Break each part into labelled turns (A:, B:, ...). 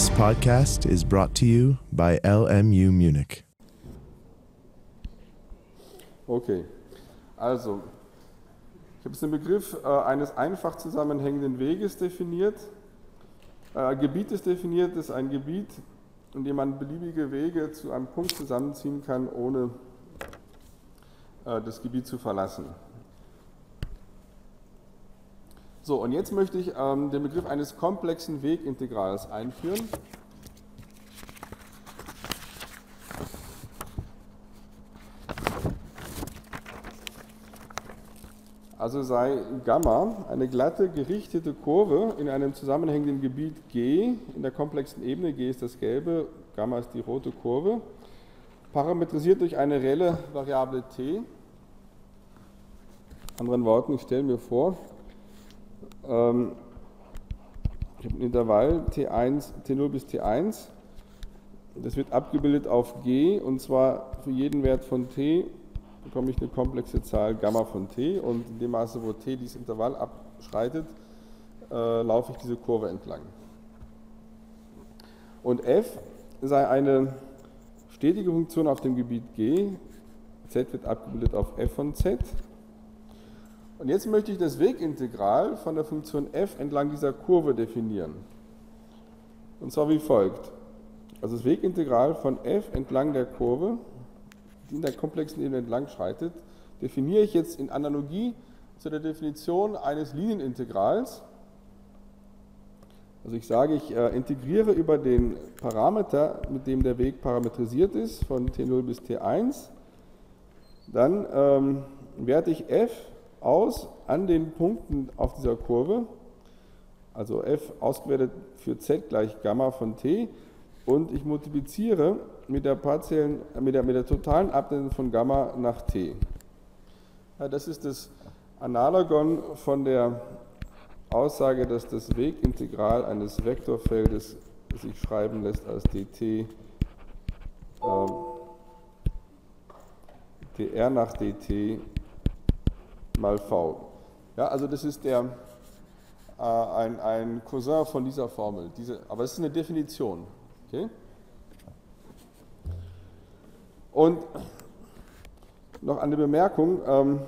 A: This podcast is brought to you by LMU Munich.
B: Okay, also ich habe jetzt den Begriff äh, eines einfach zusammenhängenden Weges definiert. Äh, Gebiet ist definiert, ist ein Gebiet, in dem man beliebige Wege zu einem Punkt zusammenziehen kann, ohne äh, das Gebiet zu verlassen. So, und jetzt möchte ich ähm, den Begriff eines komplexen Wegintegrals einführen. Also sei Gamma eine glatte, gerichtete Kurve in einem zusammenhängenden Gebiet G, in der komplexen Ebene, G ist das gelbe, Gamma ist die rote Kurve, parametrisiert durch eine reelle Variable t. Anderen Worten, ich stelle mir vor, ähm, ich habe ein Intervall T1, T0 bis T1. Das wird abgebildet auf G und zwar für jeden Wert von T bekomme ich eine komplexe Zahl Gamma von T und in dem Maße, wo T dieses Intervall abschreitet, äh, laufe ich diese Kurve entlang. Und f sei eine stetige Funktion auf dem Gebiet G. z wird abgebildet auf f von z. Und jetzt möchte ich das Wegintegral von der Funktion f entlang dieser Kurve definieren. Und zwar wie folgt. Also das Wegintegral von f entlang der Kurve, die in der komplexen Ebene entlang schreitet, definiere ich jetzt in Analogie zu der Definition eines Linienintegrals. Also ich sage, ich äh, integriere über den Parameter, mit dem der Weg parametrisiert ist, von t0 bis t1. Dann ähm, werte ich f aus an den Punkten auf dieser Kurve, also f ausgewertet für z gleich Gamma von t, und ich multipliziere mit der, partiellen, mit der, mit der totalen Abnennung von Gamma nach t. Ja, das ist das Analogon von der Aussage, dass das Wegintegral eines Vektorfeldes sich schreiben lässt als dt äh, dr nach dt mal v. Ja, also das ist der, äh, ein, ein Cousin von dieser Formel. Diese, aber es ist eine Definition. Okay? Und noch eine Bemerkung. Ähm,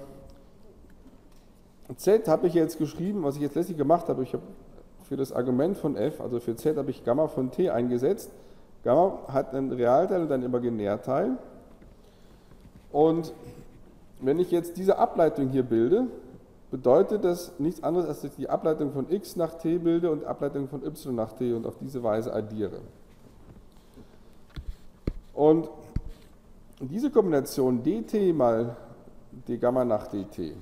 B: Z habe ich jetzt geschrieben, was ich jetzt letztlich gemacht habe. Ich habe für das Argument von f, also für z, habe ich Gamma von t eingesetzt. Gamma hat einen Realteil und einen Imaginärteil. Und wenn ich jetzt diese Ableitung hier bilde, bedeutet das nichts anderes, als dass ich die Ableitung von x nach t bilde und die Ableitung von y nach t und auf diese Weise addiere. Und diese Kombination dt mal d Gamma nach dt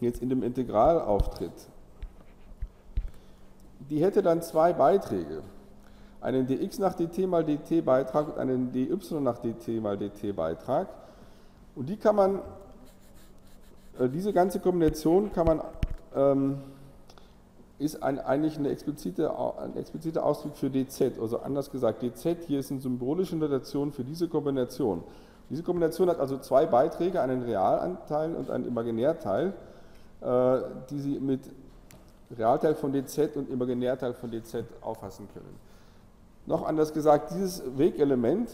B: jetzt in dem Integral auftritt, die hätte dann zwei Beiträge einen dx nach dt mal dt Beitrag und einen dy nach dt mal dt Beitrag. Und die kann man, äh, diese ganze Kombination kann man, ähm, ist ein, eigentlich eine explizite, ein expliziter Ausdruck für dz. Also anders gesagt, dz hier ist eine symbolische Notation für diese Kombination. Diese Kombination hat also zwei Beiträge, einen Realanteil und einen Imaginärteil, äh, die Sie mit Realteil von dz und Imaginärteil von dz auffassen können. Noch anders gesagt, dieses Wegelement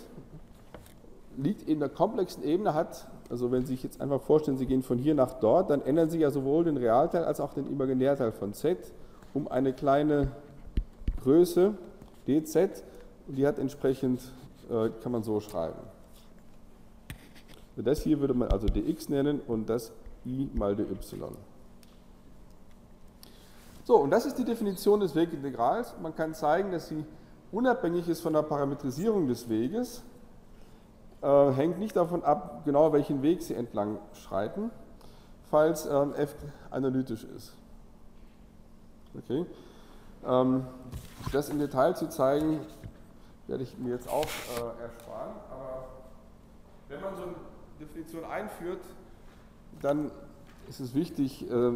B: liegt in der komplexen Ebene, hat, also wenn Sie sich jetzt einfach vorstellen, Sie gehen von hier nach dort, dann ändern Sie ja sowohl den Realteil als auch den Imaginärteil von z um eine kleine Größe, dz, und die hat entsprechend, äh, kann man so schreiben. Das hier würde man also dx nennen und das i mal dy. So, und das ist die Definition des Wegintegrals. Man kann zeigen, dass sie unabhängig ist von der Parametrisierung des Weges, äh, hängt nicht davon ab, genau welchen Weg Sie entlang schreiten, falls ähm, f analytisch ist. Okay. Ähm, das im Detail zu zeigen, werde ich mir jetzt auch äh, ersparen. Aber wenn man so eine Definition einführt, dann ist es wichtig äh,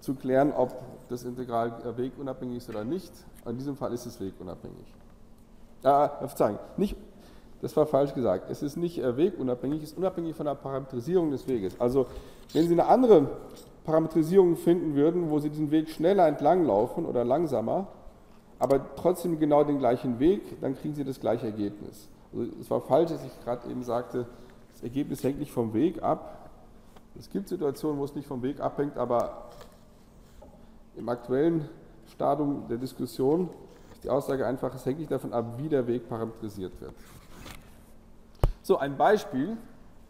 B: zu klären, ob das Integral äh, wegunabhängig ist oder nicht. In diesem Fall ist es wegunabhängig. Ah, Verzeihung, nicht, das war falsch gesagt. Es ist nicht äh, wegunabhängig, es ist unabhängig von der Parametrisierung des Weges. Also, wenn Sie eine andere Parametrisierungen finden würden, wo Sie diesen Weg schneller entlanglaufen oder langsamer, aber trotzdem genau den gleichen Weg, dann kriegen Sie das gleiche Ergebnis. Also es war falsch, dass ich gerade eben sagte, das Ergebnis hängt nicht vom Weg ab. Es gibt Situationen, wo es nicht vom Weg abhängt, aber im aktuellen Stadium der Diskussion die Aussage einfach, es hängt nicht davon ab, wie der Weg parametrisiert wird. So, ein Beispiel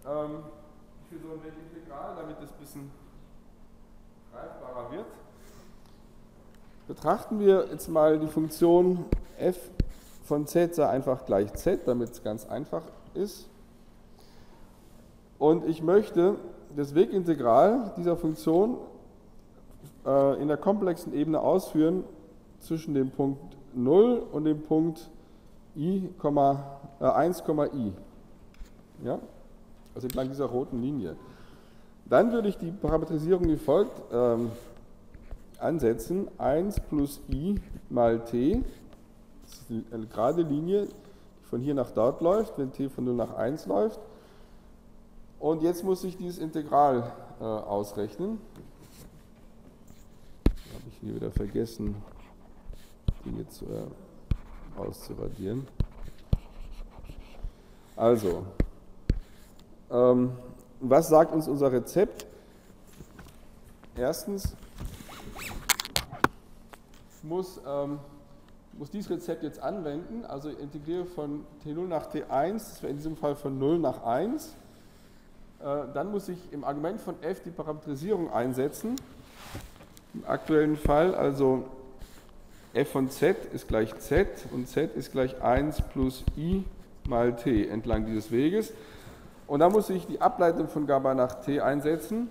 B: ähm, für so ein Integral, damit es ein bisschen greifbarer wird. Betrachten wir jetzt mal die Funktion f von z sei einfach gleich z, damit es ganz einfach ist. Und ich möchte das Wegintegral dieser Funktion in der komplexen Ebene ausführen zwischen dem Punkt 0 und dem Punkt i, äh, 1, i. Ja? Also entlang dieser roten Linie. Dann würde ich die Parametrisierung wie folgt ähm, ansetzen. 1 plus i mal t, das ist eine gerade Linie, die von hier nach dort läuft, wenn t von 0 nach 1 läuft. Und jetzt muss ich dieses Integral äh, ausrechnen. Ich hier wieder vergessen, Dinge zu, äh, auszuradieren. Also, ähm, was sagt uns unser Rezept? Erstens muss, ähm, muss dieses Rezept jetzt anwenden, also integriere von T0 nach T1, das wäre in diesem Fall von 0 nach 1. Äh, dann muss ich im Argument von f die Parametrisierung einsetzen. Im aktuellen Fall also f von z ist gleich z und z ist gleich 1 plus i mal t entlang dieses Weges. Und dann muss ich die Ableitung von Gamma nach t einsetzen.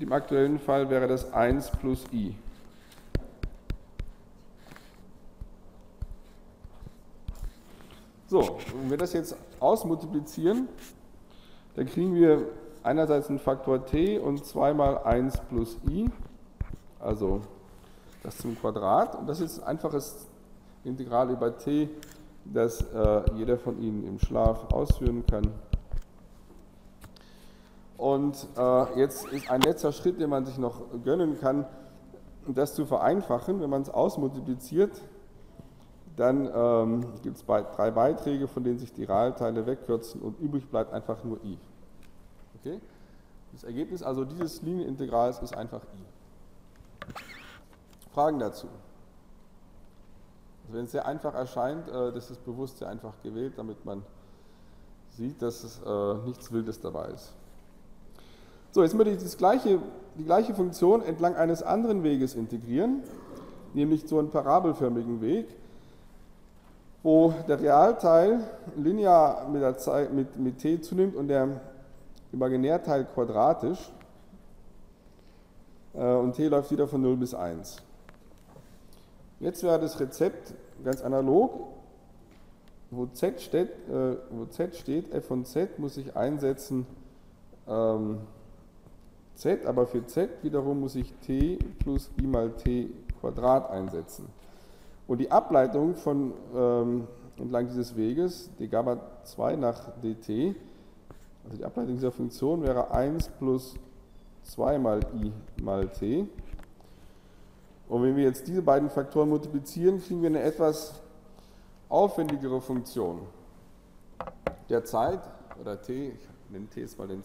B: Im aktuellen Fall wäre das 1 plus i. So, wenn wir das jetzt ausmultiplizieren, dann kriegen wir einerseits einen Faktor t und zweimal 1 plus i, also das zum Quadrat. Und das ist ein einfaches Integral über t, das äh, jeder von Ihnen im Schlaf ausführen kann. Und äh, jetzt ist ein letzter Schritt, den man sich noch gönnen kann, das zu vereinfachen. Wenn man es ausmultipliziert, dann ähm, gibt es drei Beiträge, von denen sich die Realteile wegkürzen und übrig bleibt einfach nur i. Okay? Das Ergebnis also dieses Linienintegrals ist einfach i. Fragen dazu? Also wenn es sehr einfach erscheint, äh, das ist bewusst sehr einfach gewählt, damit man sieht, dass es äh, nichts Wildes dabei ist. So, jetzt möchte ich das gleiche, die gleiche Funktion entlang eines anderen Weges integrieren, nämlich so einen parabelförmigen Weg, wo der Realteil linear mit, Zeit, mit, mit t zunimmt und der Imaginärteil quadratisch. Äh, und t läuft wieder von 0 bis 1. Jetzt wäre das Rezept ganz analog. Wo z steht, äh, wo z steht f von z muss ich einsetzen ähm, z, aber für z wiederum muss ich t plus i mal t Quadrat einsetzen. Und die Ableitung von ähm, entlang dieses Weges, d Gamma 2 nach dt, also die Ableitung dieser Funktion wäre 1 plus 2 mal i mal t. Und wenn wir jetzt diese beiden Faktoren multiplizieren, kriegen wir eine etwas aufwendigere Funktion. Der Zeit, oder t, ich nenne t jetzt mal den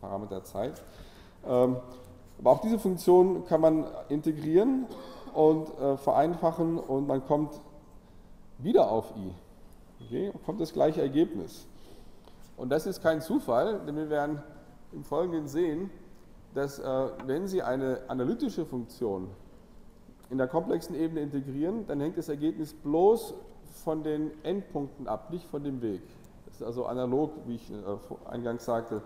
B: Parameter Zeit, ähm, aber auch diese Funktion kann man integrieren und äh, vereinfachen und man kommt wieder auf i. Okay, kommt das gleiche Ergebnis. Und das ist kein Zufall, denn wir werden im Folgenden sehen, dass äh, wenn Sie eine analytische Funktion in der komplexen Ebene integrieren, dann hängt das Ergebnis bloß von den Endpunkten ab, nicht von dem Weg. Das ist also analog, wie ich äh, eingangs sagte,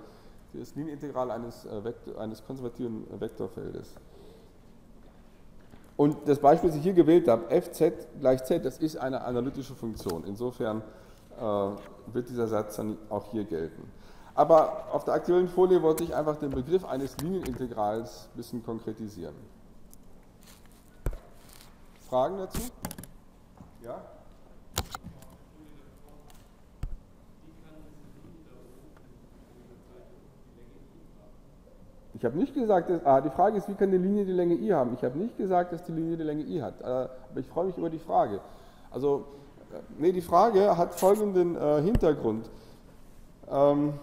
B: das Linienintegral eines, äh, Vektor, eines konservativen Vektorfeldes. Und das Beispiel, das ich hier gewählt habe, fz gleich z, das ist eine analytische Funktion. Insofern äh, wird dieser Satz dann auch hier gelten. Aber auf der aktuellen Folie wollte ich einfach den Begriff eines Linienintegrals ein bisschen konkretisieren. Fragen dazu? Ja? Ich habe nicht gesagt, dass, ah, die Frage ist, wie kann eine Linie die Länge i haben? Ich habe nicht gesagt, dass die Linie die Länge i hat, äh, aber ich freue mich über die Frage. Also, äh, nee, die Frage hat folgenden äh, Hintergrund. Ähm,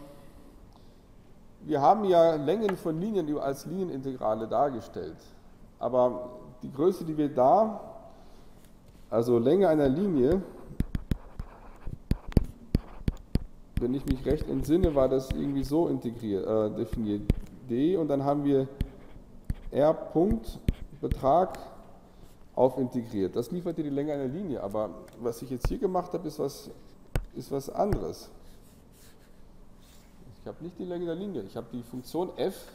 B: wir haben ja Längen von Linien als Linienintegrale dargestellt, aber die Größe, die wir da, also Länge einer Linie, wenn ich mich recht entsinne, war das irgendwie so integriert, äh, definiert. D und dann haben wir R Punkt Betrag auf integriert. Das liefert dir die Länge einer Linie, aber was ich jetzt hier gemacht habe, ist was, ist was anderes. Ich habe nicht die Länge der Linie, ich habe die Funktion f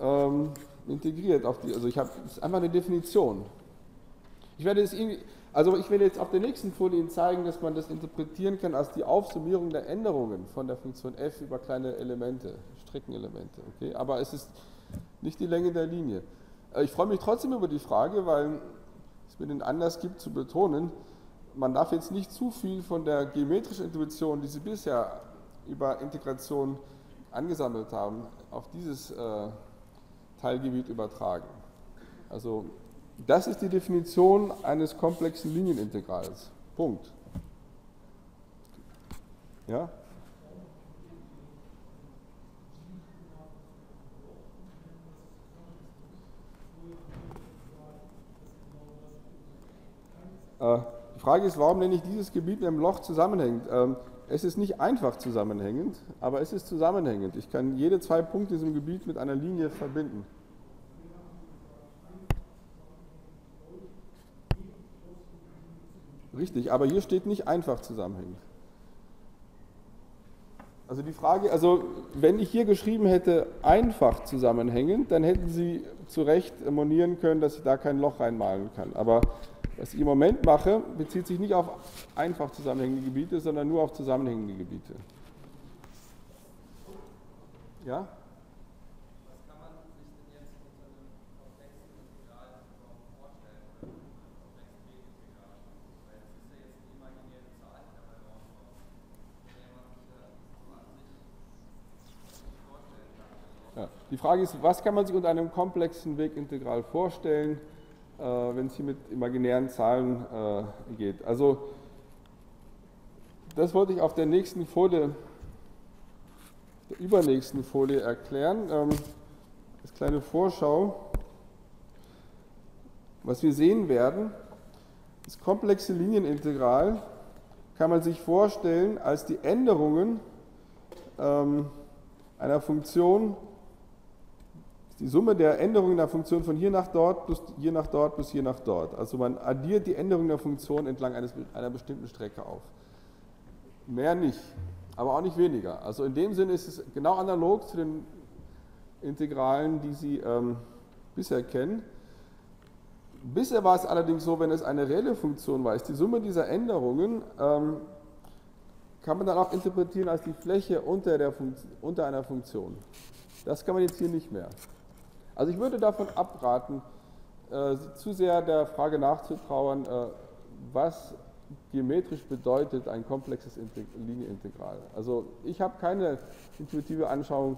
B: ähm, integriert. Auf die, also ich habe, einfach eine Definition. Ich werde es also ich werde jetzt auf der nächsten Folie Ihnen zeigen, dass man das interpretieren kann als die Aufsummierung der Änderungen von der Funktion f über kleine Elemente, Streckenelemente. Okay? Aber es ist nicht die Länge der Linie. Äh, ich freue mich trotzdem über die Frage, weil es mir den Anlass gibt zu betonen, man darf jetzt nicht zu viel von der geometrischen Intuition, die Sie bisher über Integration angesammelt haben, auf dieses äh, Teilgebiet übertragen. Also das ist die Definition eines komplexen Linienintegrals. Punkt. Ja? Äh, die Frage ist, warum nenne ich dieses Gebiet mit einem Loch zusammenhängend? Ähm, es ist nicht einfach zusammenhängend, aber es ist zusammenhängend. Ich kann jede zwei Punkte in diesem Gebiet mit einer Linie verbinden. Richtig, aber hier steht nicht einfach zusammenhängend. Also die Frage, also wenn ich hier geschrieben hätte einfach zusammenhängend, dann hätten Sie zu Recht monieren können, dass ich da kein Loch reinmalen kann. Aber was ich im Moment mache, bezieht sich nicht auf einfach zusammenhängende Gebiete, sondern nur auf zusammenhängende Gebiete. Ja? Die Frage ist, was kann man sich unter einem komplexen Wegintegral vorstellen, äh, wenn es hier mit imaginären Zahlen äh, geht. Also das wollte ich auf der nächsten Folie, der übernächsten Folie erklären. Ähm, das kleine Vorschau. Was wir sehen werden, das komplexe Linienintegral kann man sich vorstellen als die Änderungen ähm, einer Funktion die Summe der Änderungen der Funktion von hier nach dort plus hier nach dort plus hier nach dort. Also man addiert die Änderungen der Funktion entlang eines, einer bestimmten Strecke auf. Mehr nicht, aber auch nicht weniger. Also in dem Sinne ist es genau analog zu den Integralen, die Sie ähm, bisher kennen. Bisher war es allerdings so, wenn es eine reelle Funktion war, ist die Summe dieser Änderungen ähm, kann man dann auch interpretieren als die Fläche unter, der unter einer Funktion. Das kann man jetzt hier nicht mehr. Also ich würde davon abraten, äh, zu sehr der Frage nachzutrauern, äh, was geometrisch bedeutet ein komplexes Linienintegral. Also ich habe keine intuitive Anschauung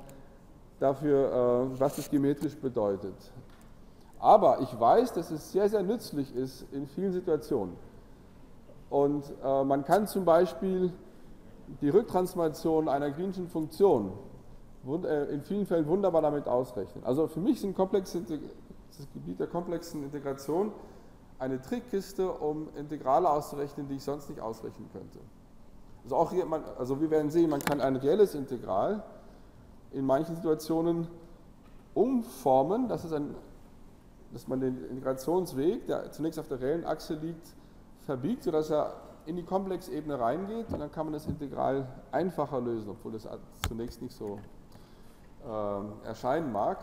B: dafür, äh, was es geometrisch bedeutet. Aber ich weiß, dass es sehr, sehr nützlich ist in vielen Situationen. Und äh, man kann zum Beispiel die Rücktransformation einer Greenschen Funktion in vielen Fällen wunderbar damit ausrechnen. Also für mich sind komplexe, das Gebiet der komplexen Integration eine Trickkiste, um Integrale auszurechnen, die ich sonst nicht ausrechnen könnte. Also, auch hier, also wir werden sehen, man kann ein reelles Integral in manchen Situationen umformen, das ist ein, dass man den Integrationsweg, der zunächst auf der reellen Achse liegt, verbiegt, sodass er in die Komplexebene reingeht und dann kann man das Integral einfacher lösen, obwohl das zunächst nicht so äh, erscheinen mag.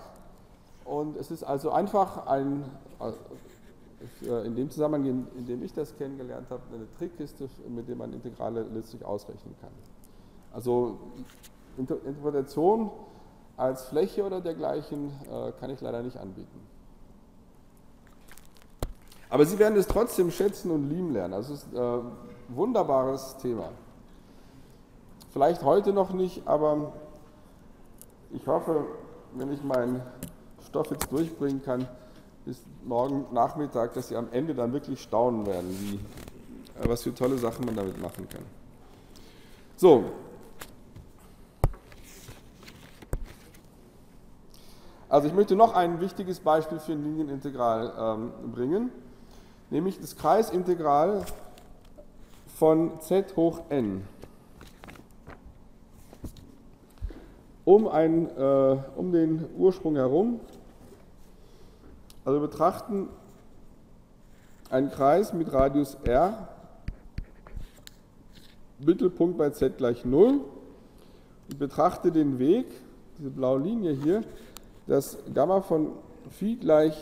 B: Und es ist also einfach ein, äh, in dem Zusammenhang, in, dem ich das kennengelernt habe, eine Trickkiste, mit der man Integrale letztlich ausrechnen kann. Also Inter Interpretation als Fläche oder dergleichen äh, kann ich leider nicht anbieten. Aber Sie werden es trotzdem schätzen und lieben lernen. Also es ist ein äh, wunderbares Thema. Vielleicht heute noch nicht, aber ich hoffe, wenn ich meinen Stoff jetzt durchbringen kann, bis morgen Nachmittag, dass Sie am Ende dann wirklich staunen werden, wie, äh, was für tolle Sachen man damit machen kann. So. Also ich möchte noch ein wichtiges Beispiel für ein Linienintegral ähm, bringen, nämlich das Kreisintegral von z hoch n. Um, ein, äh, um den Ursprung herum also wir betrachten einen Kreis mit Radius r, Mittelpunkt bei z gleich 0. Ich betrachte den Weg, diese blaue Linie hier, dass Gamma von Phi gleich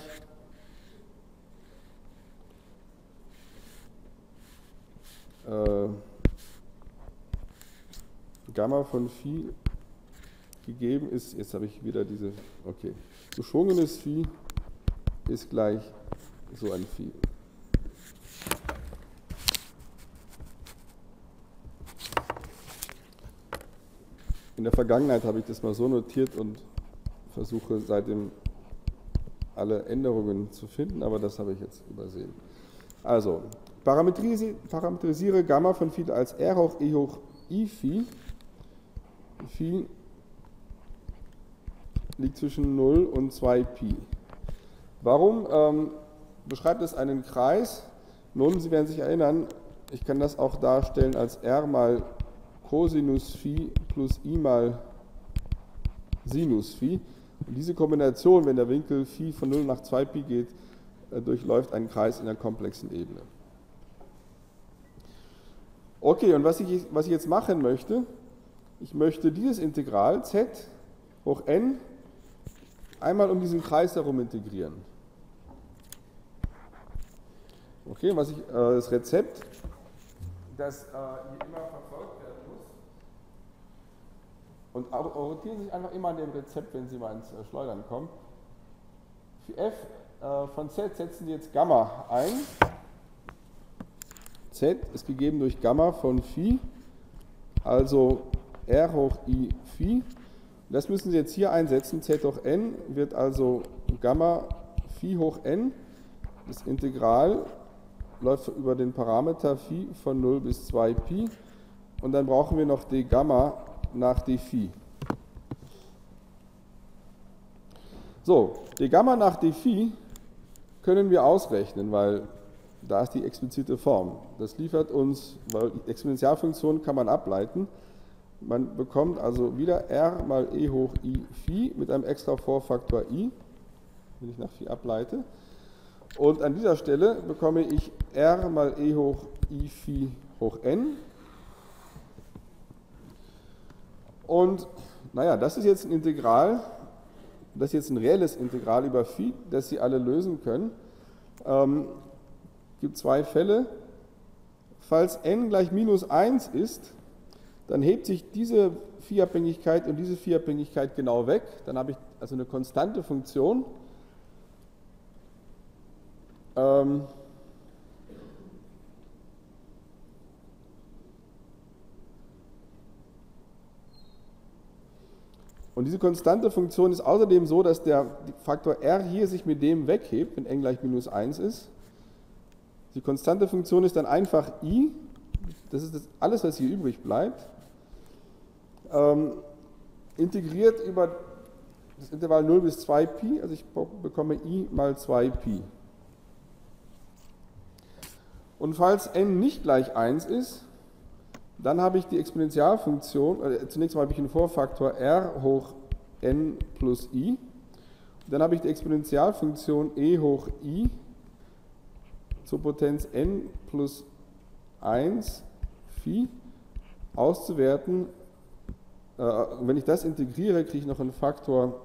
B: äh, Gamma von Phi gegeben ist, jetzt habe ich wieder diese, okay, geschwungenes Phi ist gleich so ein Phi. In der Vergangenheit habe ich das mal so notiert und versuche seitdem alle Änderungen zu finden, aber das habe ich jetzt übersehen. Also, parametrisiere, parametrisiere Gamma von Phi als R hoch E hoch I Phi. Phi liegt zwischen 0 und 2 Pi. Warum ähm, beschreibt es einen Kreis? Nun, Sie werden sich erinnern, ich kann das auch darstellen als r mal Cosinus Phi plus i mal Sinus Phi. Und diese Kombination, wenn der Winkel Phi von 0 nach 2 Pi geht, äh, durchläuft einen Kreis in einer komplexen Ebene. Okay, und was ich, was ich jetzt machen möchte, ich möchte dieses Integral z hoch n einmal um diesen Kreis herum integrieren. Okay, was ich, äh, das Rezept, das äh, hier immer verfolgt werden muss. Und orientieren Sie sich einfach immer an dem Rezept, wenn Sie mal ins äh, Schleudern kommen. Für f äh, von z setzen Sie jetzt Gamma ein. z ist gegeben durch Gamma von Phi, also r hoch i Phi. Das müssen Sie jetzt hier einsetzen. z hoch n wird also Gamma Phi hoch n. Das Integral läuft über den Parameter Phi von 0 bis 2 Pi und dann brauchen wir noch d Gamma nach d Phi. So, d Gamma nach d Phi können wir ausrechnen, weil da ist die explizite Form. Das liefert uns, weil die Exponentialfunktion kann man ableiten. Man bekommt also wieder r mal e hoch i Phi mit einem extra Vorfaktor i, wenn ich nach Phi ableite. Und an dieser Stelle bekomme ich r mal e hoch i Phi hoch n. Und naja, das ist jetzt ein Integral, das ist jetzt ein reelles Integral über Phi, das Sie alle lösen können. Ähm, gibt zwei Fälle. Falls n gleich minus 1 ist, dann hebt sich diese Phi-Abhängigkeit und diese Phi-Abhängigkeit genau weg. Dann habe ich also eine konstante Funktion. Ähm, und diese konstante Funktion ist außerdem so, dass der Faktor r hier sich mit dem weghebt, wenn n gleich minus 1 ist. Die konstante Funktion ist dann einfach i, das ist das alles, was hier übrig bleibt, ähm, integriert über das Intervall 0 bis 2pi, also ich bekomme i mal 2pi. Und falls n nicht gleich 1 ist, dann habe ich die Exponentialfunktion, äh, zunächst mal habe ich einen Vorfaktor r hoch n plus i. Dann habe ich die Exponentialfunktion e hoch i zur Potenz n plus 1 phi auszuwerten. Äh, wenn ich das integriere, kriege ich noch einen Faktor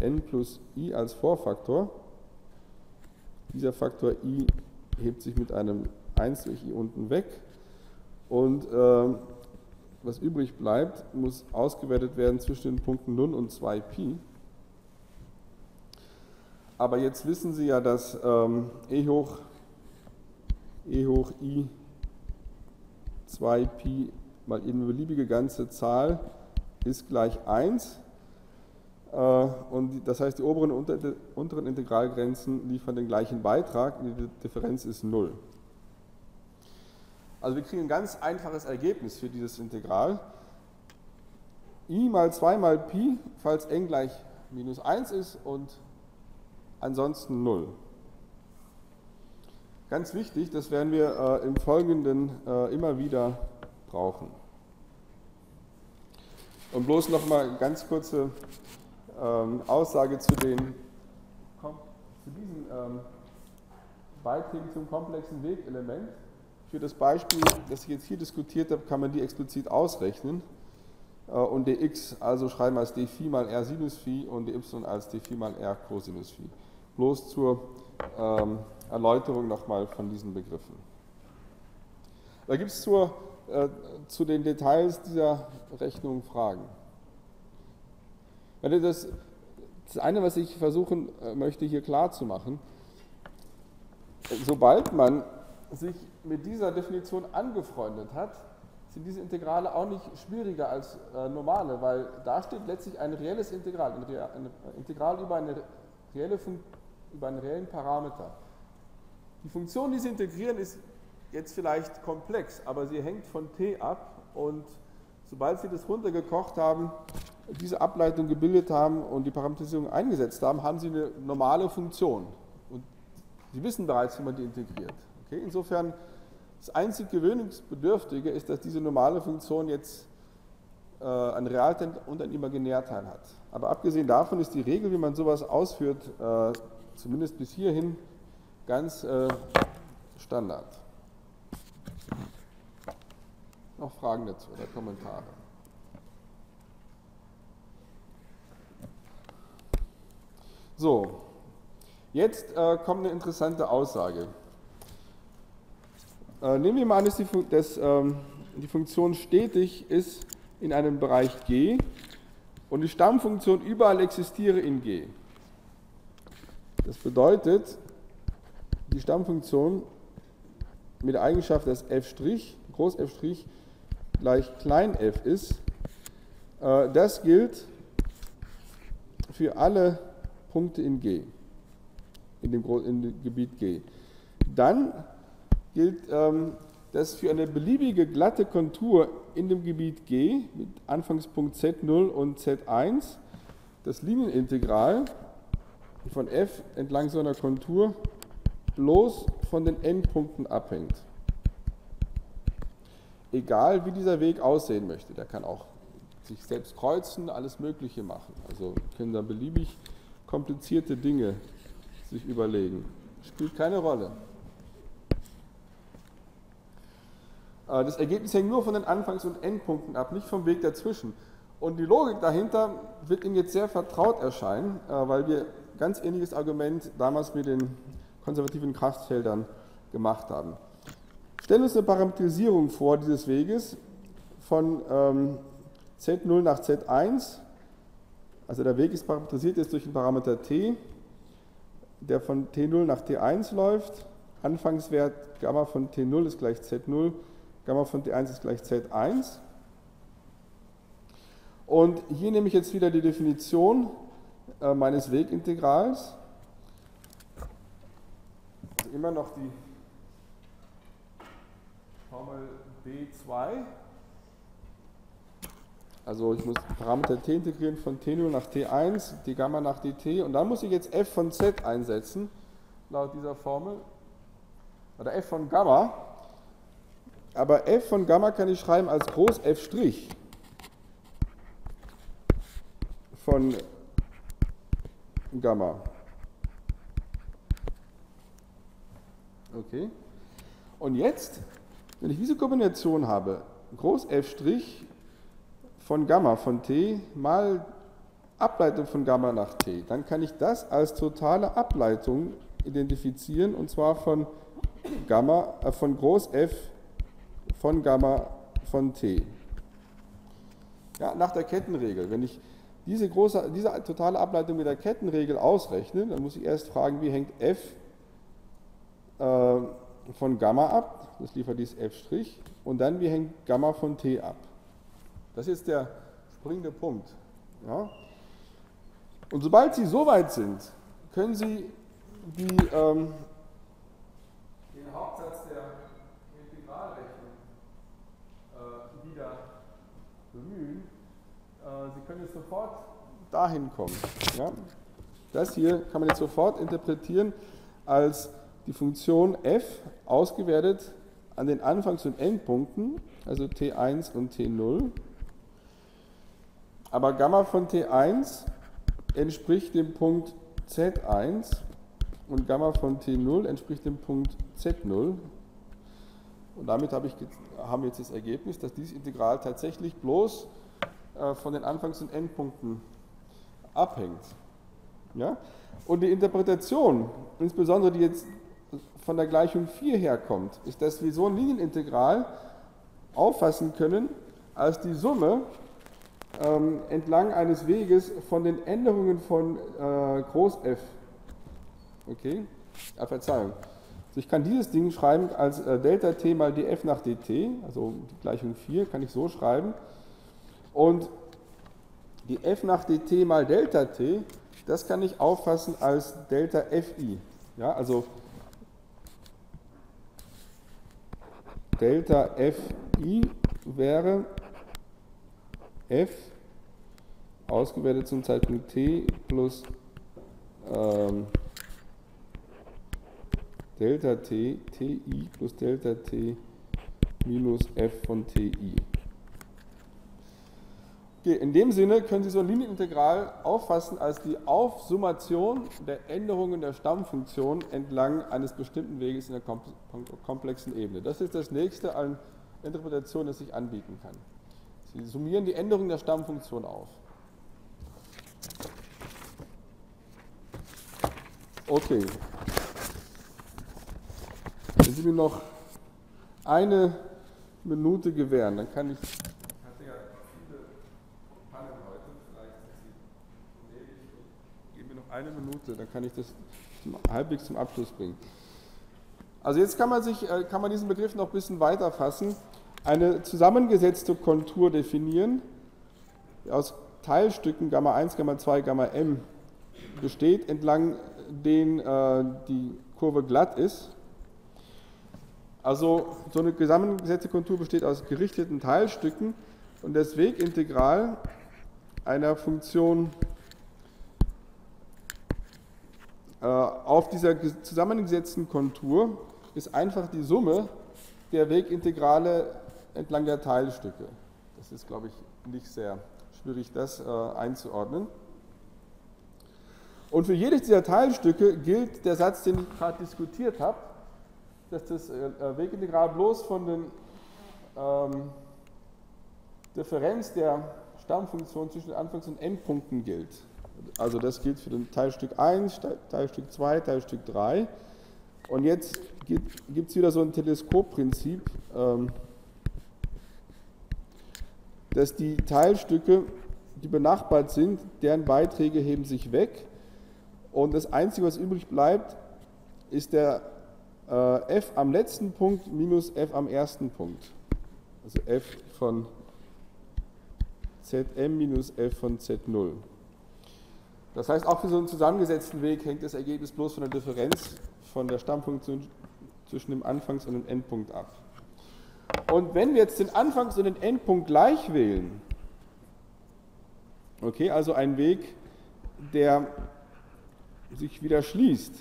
B: n plus i als Vorfaktor. Dieser Faktor i hebt sich mit einem 1 durch i unten weg. Und äh, was übrig bleibt, muss ausgewertet werden zwischen den Punkten 0 und 2 Pi. Aber jetzt wissen Sie ja, dass ähm, e, hoch, e hoch i 2 Pi mal eine beliebige ganze Zahl ist gleich 1. Äh, und das heißt, die oberen und unteren Integralgrenzen liefern den gleichen Beitrag die Differenz ist 0. Also wir kriegen ein ganz einfaches Ergebnis für dieses Integral. i mal 2 mal Pi, falls n gleich minus 1 ist und ansonsten 0. Ganz wichtig, das werden wir äh, im Folgenden äh, immer wieder brauchen. Und bloß noch mal ganz kurze ähm, Aussage zu, den, zu diesen ähm, Beiträgen zum komplexen Wegelement. Für das Beispiel, das ich jetzt hier diskutiert habe, kann man die explizit ausrechnen äh, und dx also schreiben als d Phi mal r Sinus Phi und dy als d Phi mal r Cosinus Phi. Bloß zur ähm, Erläuterung nochmal von diesen Begriffen. Da gibt es äh, zu den Details dieser Rechnung Fragen. Das, das eine, was ich versuchen äh, möchte hier klar zu machen, sobald man sich mit dieser Definition angefreundet hat, sind diese Integrale auch nicht schwieriger als äh, normale, weil da steht letztlich ein reelles Integral, ein, ein Integral über, eine reelle über einen reellen Parameter. Die Funktion, die Sie integrieren, ist jetzt vielleicht komplex, aber sie hängt von t ab und sobald Sie das runtergekocht haben, diese Ableitung gebildet haben und die Parametrisierung eingesetzt haben, haben Sie eine normale Funktion. Und Sie wissen bereits, wie man die integriert. Okay? Insofern, das einzig Gewöhnungsbedürftige ist, dass diese normale Funktion jetzt äh, einen Realteil und einen Imaginärteil hat. Aber abgesehen davon ist die Regel, wie man sowas ausführt, äh, zumindest bis hierhin, ganz äh, Standard. Noch Fragen dazu oder Kommentare? So, jetzt äh, kommt eine interessante Aussage. Äh, nehmen wir mal an, dass, die, dass ähm, die Funktion stetig ist in einem Bereich G und die Stammfunktion überall existiere in G. Das bedeutet, die Stammfunktion mit der Eigenschaft, dass f', groß f' gleich klein f ist, äh, das gilt für alle Punkte in G, in dem, in dem Gebiet G. Dann gilt ähm, das für eine beliebige glatte Kontur in dem Gebiet G mit Anfangspunkt Z0 und Z1 das Linienintegral von f entlang so einer Kontur bloß von den Endpunkten abhängt. Egal wie dieser Weg aussehen möchte, der kann auch sich selbst kreuzen, alles Mögliche machen. Also können da beliebig komplizierte Dinge sich überlegen. Spielt keine Rolle. Äh, das Ergebnis hängt nur von den Anfangs- und Endpunkten ab, nicht vom Weg dazwischen. Und die Logik dahinter wird Ihnen jetzt sehr vertraut erscheinen, äh, weil wir ganz ähnliches Argument damals mit den konservativen Kraftfeldern gemacht haben. Stellen wir uns eine Parametrisierung vor dieses Weges von ähm, Z0 nach Z1 also der Weg ist parametrisiert jetzt durch den Parameter t, der von t0 nach t1 läuft. Anfangswert Gamma von t0 ist gleich z0, Gamma von t1 ist gleich z1. Und hier nehme ich jetzt wieder die Definition äh, meines Wegintegrals. Also immer noch die Formel b2 also ich muss Parameter t integrieren von t0 nach t1, d Gamma nach dt und dann muss ich jetzt f von z einsetzen, laut dieser Formel. Oder f von Gamma. Aber f von Gamma kann ich schreiben als groß f' von Gamma. Okay. Und jetzt, wenn ich diese Kombination habe, groß f' von Gamma von t mal Ableitung von Gamma nach t. Dann kann ich das als totale Ableitung identifizieren und zwar von Gamma, äh, von Groß F von Gamma von t. Ja, nach der Kettenregel. Wenn ich diese, große, diese totale Ableitung mit der Kettenregel ausrechne, dann muss ich erst fragen, wie hängt f äh, von Gamma ab, das liefert dies f', und dann wie hängt Gamma von t ab. Das ist der springende Punkt. Ja? Und sobald Sie so weit sind, können Sie die, ähm, den Hauptsatz der Integralrechnung äh, wieder bemühen. Äh, Sie können jetzt sofort dahin kommen. Ja? Das hier kann man jetzt sofort interpretieren als die Funktion f ausgewertet an den Anfangs- und Endpunkten, also T1 und T0. Aber Gamma von T1 entspricht dem Punkt Z1 und Gamma von T0 entspricht dem Punkt Z0. Und damit habe ich, haben wir jetzt das Ergebnis, dass dieses Integral tatsächlich bloß äh, von den Anfangs- und Endpunkten abhängt. Ja? Und die Interpretation, insbesondere die jetzt von der Gleichung 4 herkommt, ist, dass wir so ein Linienintegral auffassen können als die Summe ähm, entlang eines Weges von den Änderungen von äh, Groß f. Okay? Ah, Verzeihung. Also ich kann dieses Ding schreiben als äh, Delta t mal df nach dt, also die Gleichung 4 kann ich so schreiben. Und die f nach dt mal Delta t, das kann ich auffassen als Delta fi. Ja, also Delta fi wäre f ausgewertet zum Zeitpunkt t plus ähm, Delta t, ti plus Delta t minus f von ti. In dem Sinne können Sie so ein Linienintegral auffassen als die Aufsummation der Änderungen der Stammfunktion entlang eines bestimmten Weges in der komplexen Ebene. Das ist das nächste an Interpretation, das sich anbieten kann. Sie summieren die Änderungen der Stammfunktion auf. Okay. Wenn Sie mir noch eine Minute gewähren, dann kann ich. Ich hatte ja viele Pannen heute, vielleicht geben mir noch eine Minute, dann kann ich das zum, halbwegs zum Abschluss bringen. Also jetzt kann man, sich, äh, kann man diesen Begriff noch ein bisschen weiter fassen eine zusammengesetzte Kontur definieren, die aus Teilstücken Gamma 1, Gamma 2, Gamma m besteht, entlang denen äh, die Kurve glatt ist. Also so eine zusammengesetzte Kontur besteht aus gerichteten Teilstücken und das Wegintegral einer Funktion äh, auf dieser zusammengesetzten Kontur ist einfach die Summe der Wegintegrale entlang der Teilstücke. Das ist, glaube ich, nicht sehr schwierig, das äh, einzuordnen. Und für jedes dieser Teilstücke gilt der Satz, den ich gerade diskutiert habe, dass das äh, äh Wegintegral bloß von der ähm, Differenz der Stammfunktion zwischen Anfangs- und Endpunkten gilt. Also das gilt für den Teilstück 1, Teilstück 2, Teilstück 3. Und jetzt gibt es wieder so ein Teleskopprinzip. Ähm, dass die Teilstücke, die benachbart sind, deren Beiträge heben sich weg und das Einzige, was übrig bleibt, ist der äh, f am letzten Punkt minus f am ersten Punkt. Also f von Zm minus f von Z0. Das heißt, auch für so einen zusammengesetzten Weg hängt das Ergebnis bloß von der Differenz von der Stammfunktion zwischen dem Anfangs- und dem Endpunkt ab. Und wenn wir jetzt den Anfangs- und den Endpunkt gleich wählen, okay, also ein Weg, der sich wieder schließt,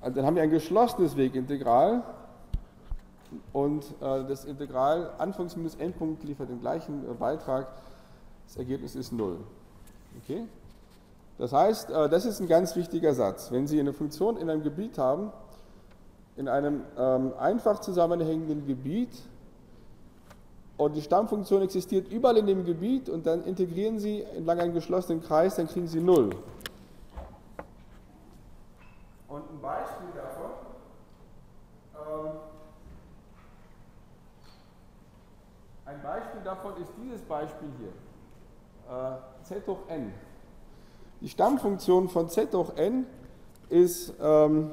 B: also dann haben wir ein geschlossenes Wegintegral und äh, das Integral Anfangs- minus Endpunkt liefert den gleichen äh, Beitrag. Das Ergebnis ist 0. Okay? Das heißt, äh, das ist ein ganz wichtiger Satz. Wenn Sie eine Funktion in einem Gebiet haben, in einem ähm, einfach zusammenhängenden Gebiet und die Stammfunktion existiert überall in dem Gebiet und dann integrieren Sie entlang einem geschlossenen Kreis, dann kriegen Sie 0. Und ein Beispiel davon, ähm, ein Beispiel davon ist dieses Beispiel hier, äh, z hoch n. Die Stammfunktion von z hoch n ist ähm,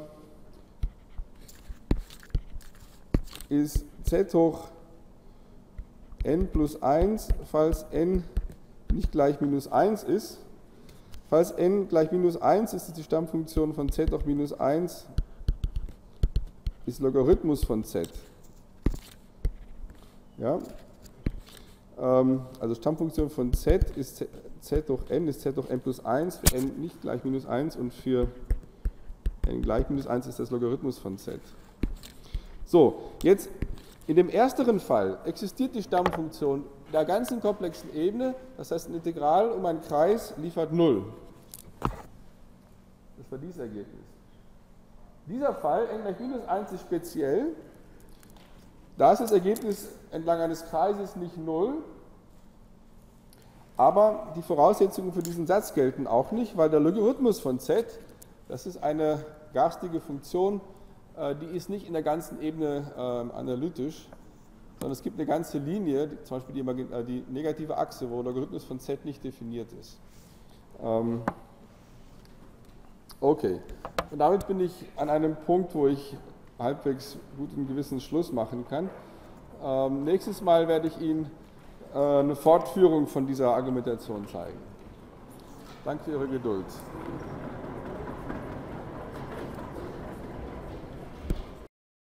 B: ist z hoch n plus 1, falls n nicht gleich minus 1 ist. Falls n gleich minus 1 ist, ist die Stammfunktion von z auf minus 1 ist Logarithmus von z. Ja? Ähm, also Stammfunktion von z ist z durch n ist z durch n plus 1, für n nicht gleich minus 1 und für n gleich minus 1 ist das Logarithmus von z. So, jetzt in dem ersteren Fall existiert die Stammfunktion der ganzen komplexen Ebene, das heißt ein Integral um einen Kreis liefert 0. Das war dieses Ergebnis. Dieser Fall, n gleich minus 1 ist speziell, da ist das Ergebnis entlang eines Kreises nicht 0, aber die Voraussetzungen für diesen Satz gelten auch nicht, weil der Logarithmus von z, das ist eine garstige Funktion, äh, die ist nicht in der ganzen Ebene ähm, analytisch, sondern es gibt eine ganze Linie, zum Beispiel die, äh, die negative Achse, wo der Logarithmus von z nicht definiert ist. Ähm, okay, und damit bin ich an einem Punkt, wo ich halbwegs guten gewissen Schluss machen kann. Ähm, nächstes Mal werde ich Ihnen eine Fortführung von dieser Argumentation zeigen. Danke für Ihre Geduld.